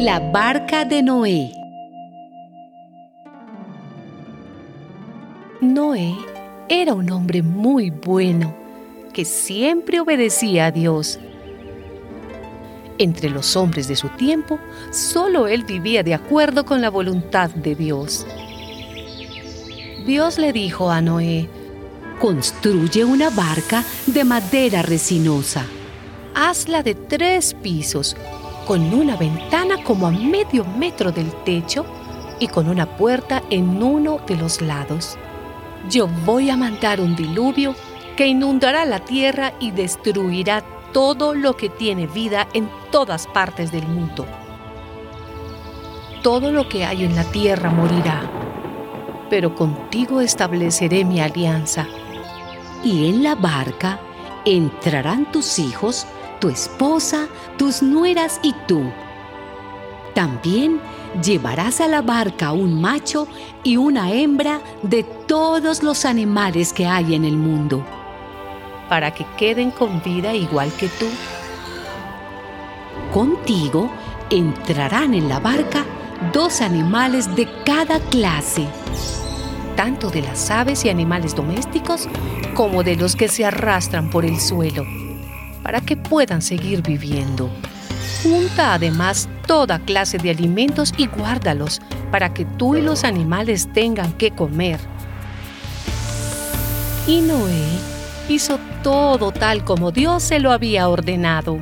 La barca de Noé. Noé era un hombre muy bueno que siempre obedecía a Dios. Entre los hombres de su tiempo, solo él vivía de acuerdo con la voluntad de Dios. Dios le dijo a Noé, construye una barca de madera resinosa. Hazla de tres pisos, con una ventana como a medio metro del techo y con una puerta en uno de los lados. Yo voy a mandar un diluvio que inundará la tierra y destruirá todo lo que tiene vida en todas partes del mundo. Todo lo que hay en la tierra morirá, pero contigo estableceré mi alianza. Y en la barca entrarán tus hijos, tu esposa, tus nueras y tú. También llevarás a la barca un macho y una hembra de todos los animales que hay en el mundo para que queden con vida igual que tú. Contigo entrarán en la barca dos animales de cada clase, tanto de las aves y animales domésticos como de los que se arrastran por el suelo, para que puedan seguir viviendo. Junta además toda clase de alimentos y guárdalos para que tú y los animales tengan que comer. Y Noé hizo todo tal como Dios se lo había ordenado.